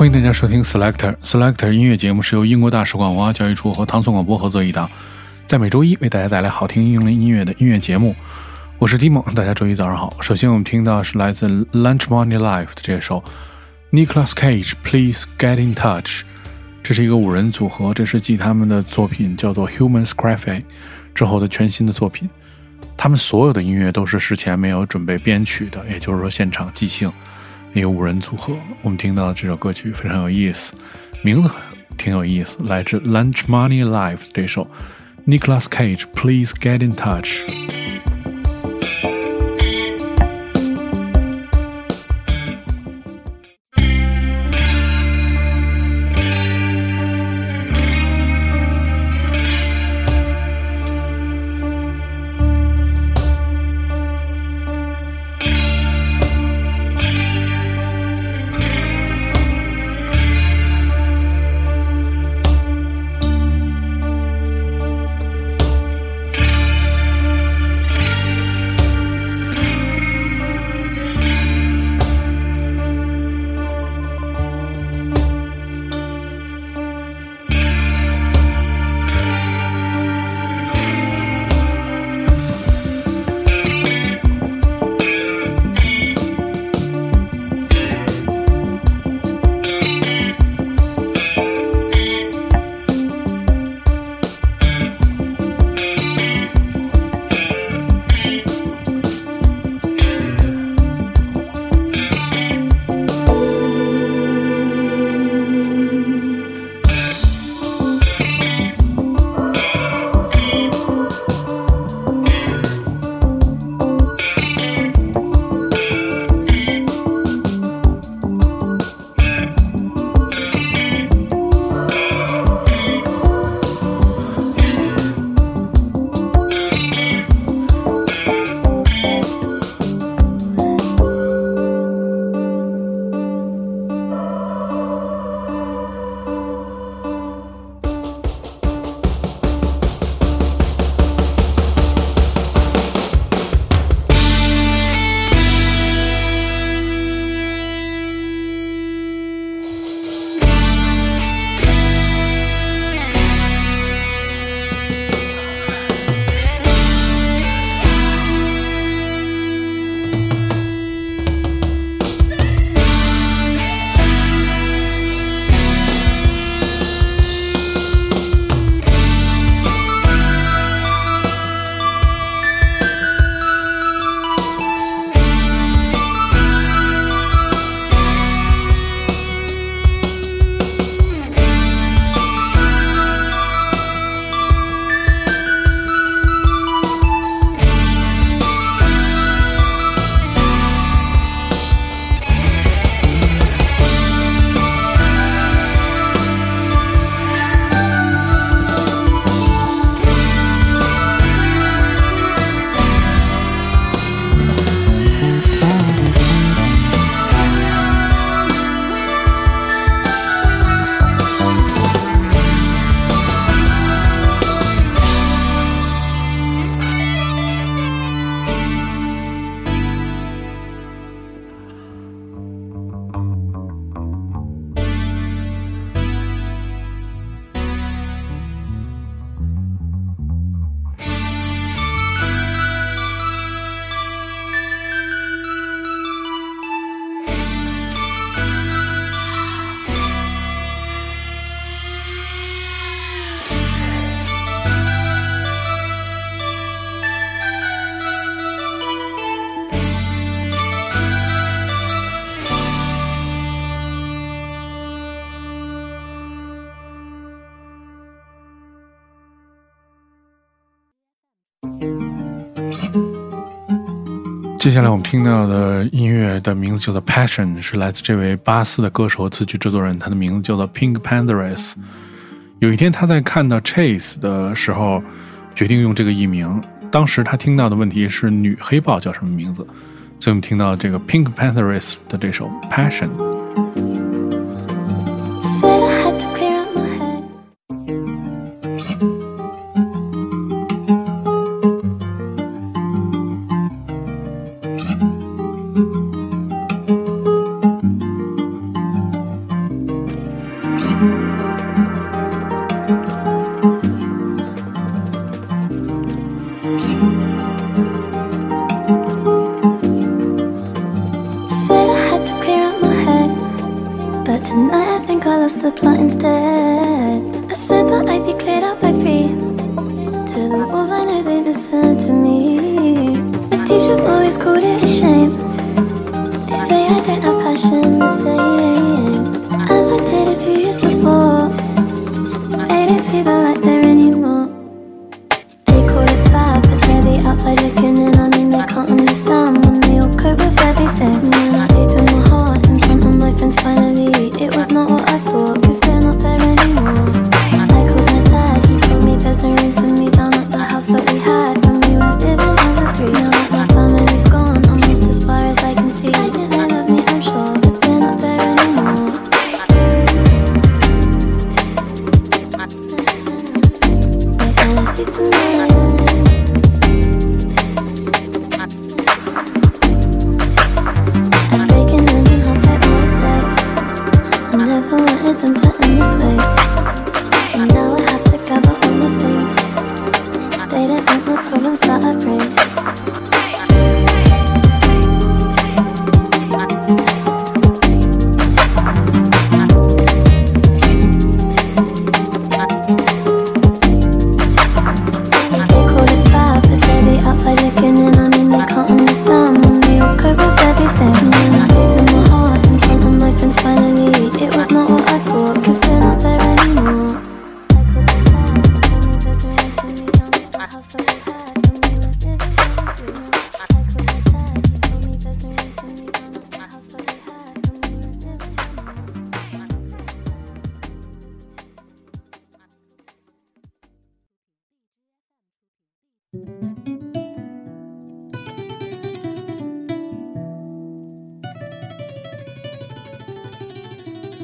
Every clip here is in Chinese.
欢迎大家收听 Selector Selector 音乐节目，是由英国大使馆文化教育处和唐宋广播合作一档，在每周一为大家带来好听英伦音乐的音乐节目。我是 Dimo，大家周一早上好。首先我们听到是来自 Lunch Money Life 的这首 Nicholas Cage Please Get in Touch，这是一个五人组合，这是继他们的作品叫做 Human s c r a p h y 之后的全新的作品。他们所有的音乐都是事前没有准备编曲的，也就是说现场即兴。一个五人组合，我们听到这首歌曲非常有意思，名字挺有意思，来自 Lunch Money Life 这首 Nicholas Cage Please Get in Touch。接下来我们听到的音乐的名字叫做《Passion》，是来自这位巴斯的歌手词曲制作人，他的名字叫做 Pink Panthers。有一天他在看到 Chase 的时候，决定用这个艺名。当时他听到的问题是女黑豹叫什么名字，所以我们听到这个 Pink Panthers 的这首《Passion》。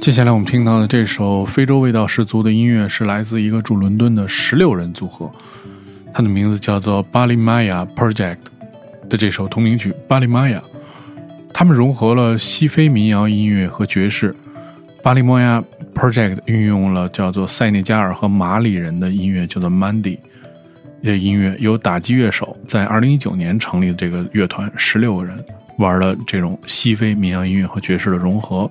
接下来我们听到的这首非洲味道十足的音乐是来自一个住伦敦的十六人组合，它的名字叫做巴利玛雅 Project 的这首同名曲《巴利玛雅》。他们融合了西非民谣音乐和爵士。巴利摩亚 Project 运用了叫做塞内加尔和马里人的音乐，叫做 Mandy 的音乐，由打击乐手在2019年成立的这个乐团，十六个人玩了这种西非民谣音乐和爵士的融合。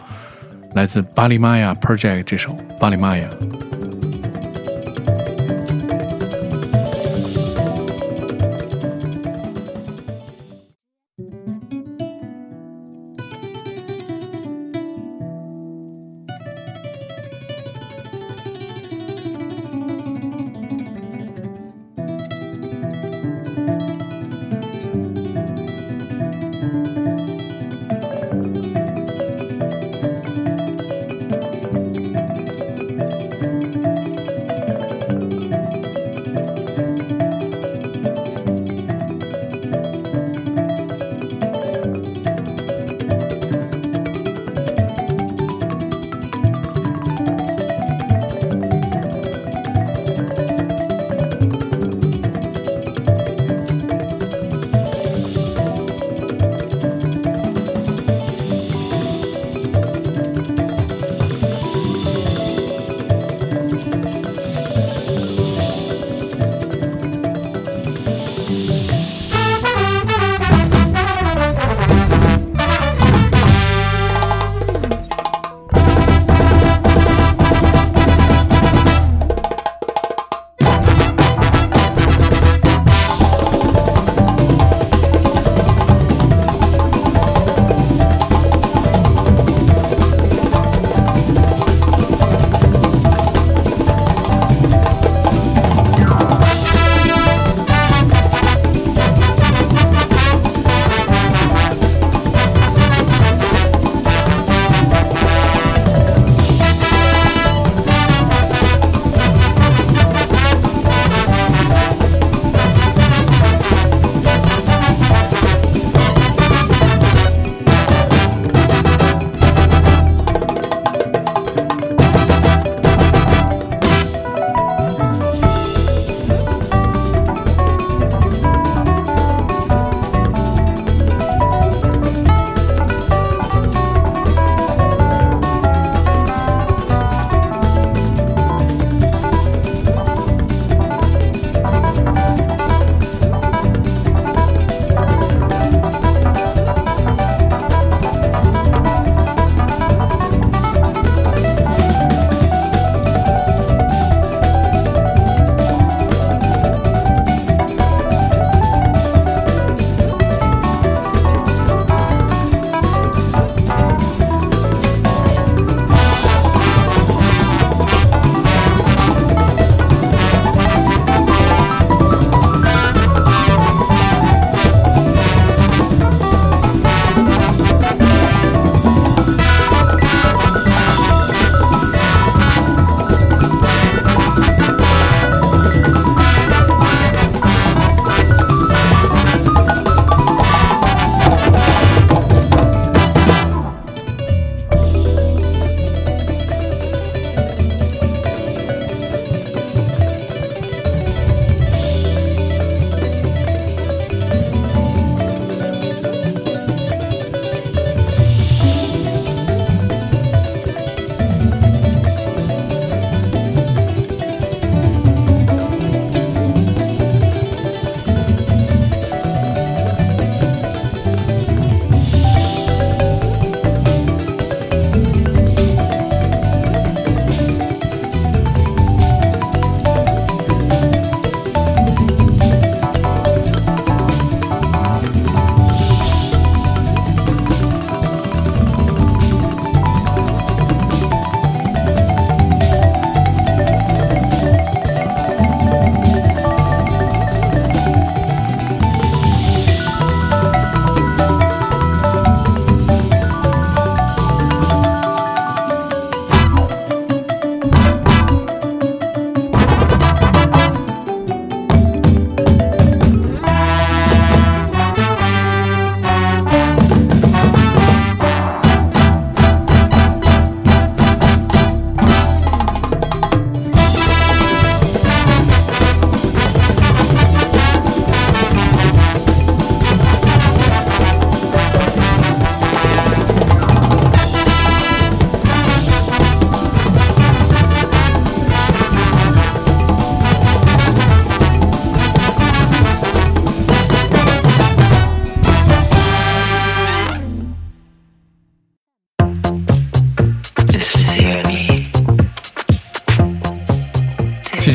来自巴里玛雅 Project 这首《巴里玛雅》。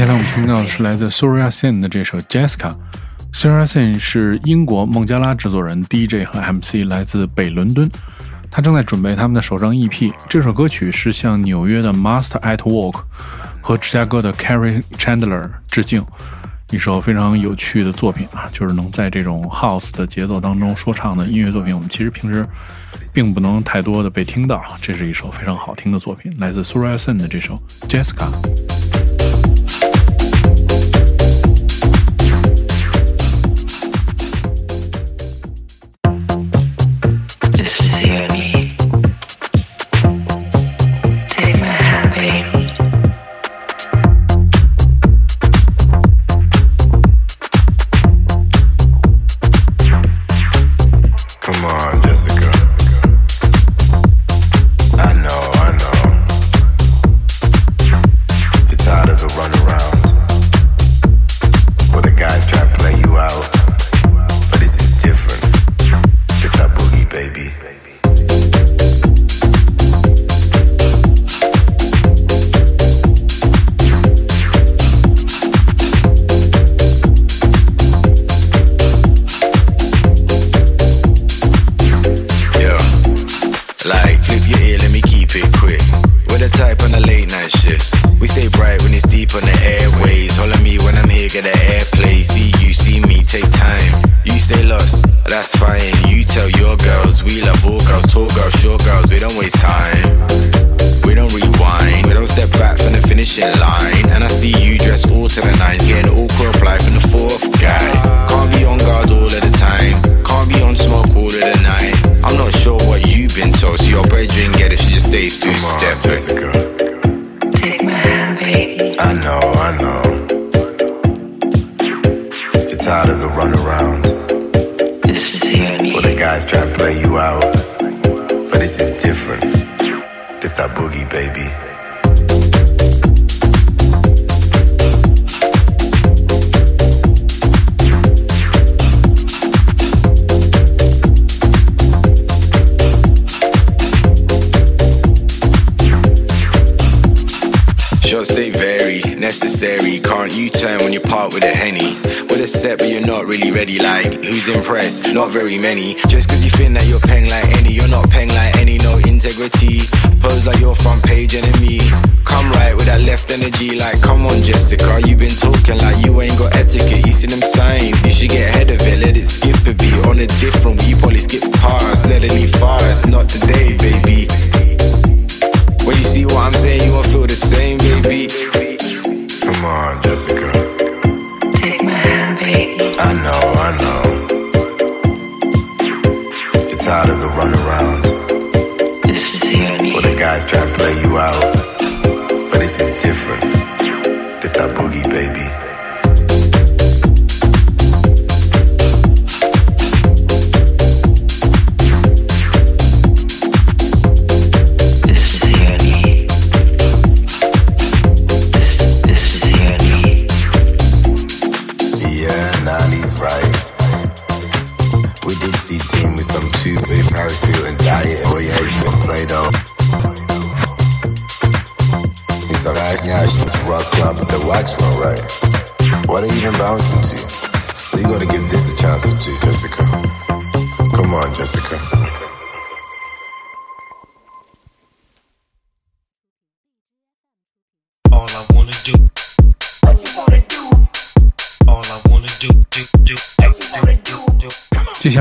接下来我们听到的是来自 Surya Sen 的这首 Jessica。Surya Sen 是英国孟加拉制作人、DJ 和 MC，来自北伦敦。他正在准备他们的首张 EP。这首歌曲是向纽约的 Master at Work 和芝加哥的 Carrie Chandler 致敬。一首非常有趣的作品啊，就是能在这种 House 的节奏当中说唱的音乐作品，我们其实平时并不能太多的被听到。这是一首非常好听的作品，来自 Surya Sen 的这首 Jessica。line. And I see you dressed all to the nines, getting all awkward reply from the fourth guy. Can't be on guard all of the time, can't be on smoke all of the night. I'm not sure what you've been told, so your brethren get it, she just stays too much. Step, Jessica. A set, but you're not really ready. Like, who's impressed? Not very many. Just cause you think that you're paying like any, you're not paying like any, no integrity. Pose like your front page enemy. Come right with that left energy, like, come on, Jessica. You've been talking like you ain't got etiquette. You see them signs, you should get ahead of it. Let it skip a beat on a different, you probably skip past. Let it leave fast, not today, baby. When you see what I'm saying, you won't feel the same, baby. Come on, Jessica. Guys try to play you out. But this is different. This that boogie, baby.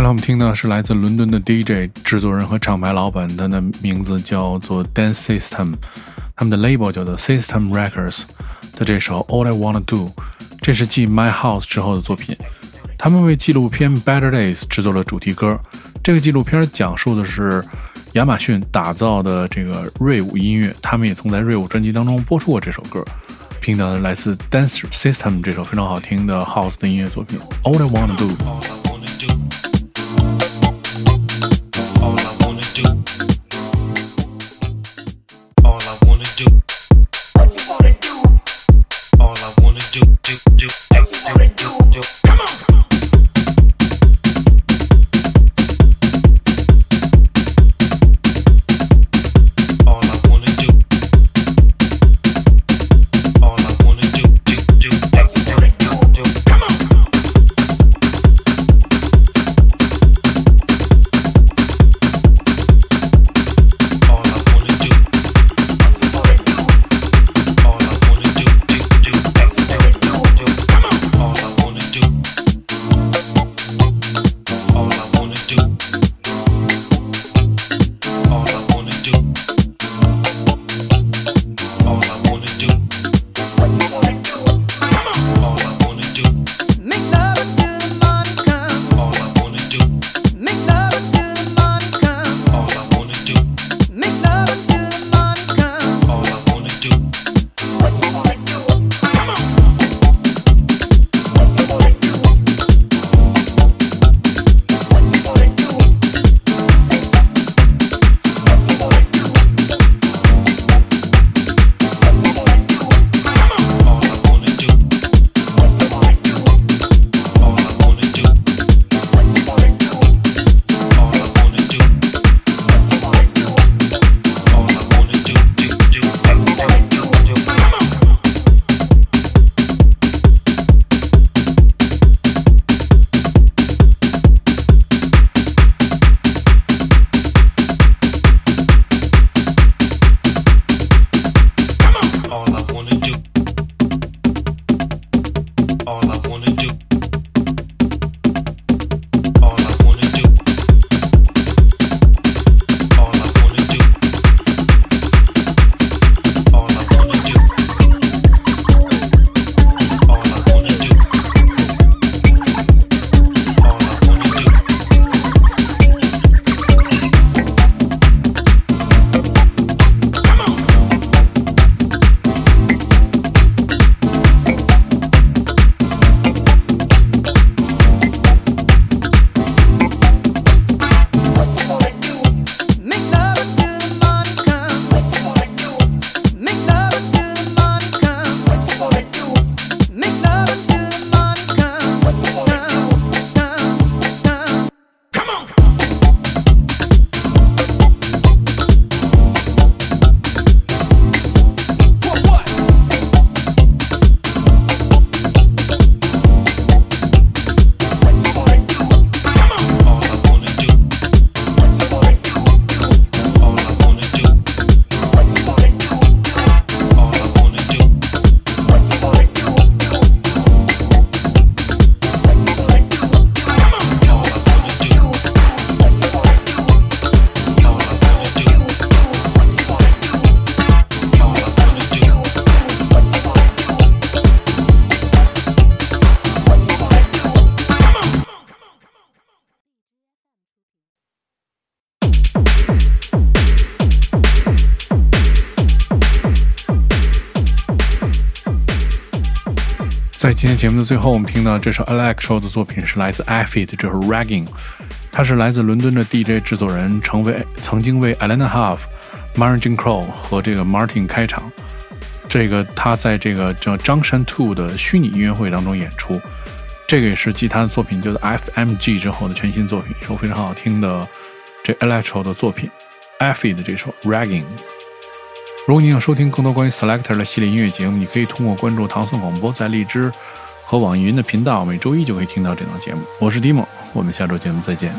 我们听的是来自伦敦的 DJ 制作人和厂牌老板，他的名字叫做 Dance System，他们的 label 叫做 System Records 的这首 All I Wanna Do，这是继 My House 之后的作品。他们为纪录片 Better Days 制作了主题歌。这个纪录片讲述的是亚马逊打造的这个瑞舞音乐，他们也曾在瑞舞专辑当中播出过这首歌。听到的来自 Dance System 这首非常好听的 House 的音乐作品 All I Wanna Do。今天节目的最后，我们听到这首 Electro 的作品是来自 Afid 这首 Ragging，他是来自伦敦的 DJ 制作人，成为曾经为 Alana Huff、Martin Crow 和这个 Martin 开场。这个他在这个叫 Junction Two 的虚拟音乐会当中演出，这个也是继他的作品叫做 FMG 之后的全新作品，一首非常好听的这 Electro 的作品 Afid 这首 Ragging。如果你想收听更多关于 Selector 的系列音乐节目，你可以通过关注唐宋广播在荔枝和网易云的频道，每周一就可以听到这档节目。我是 Dimo，我们下周节目再见。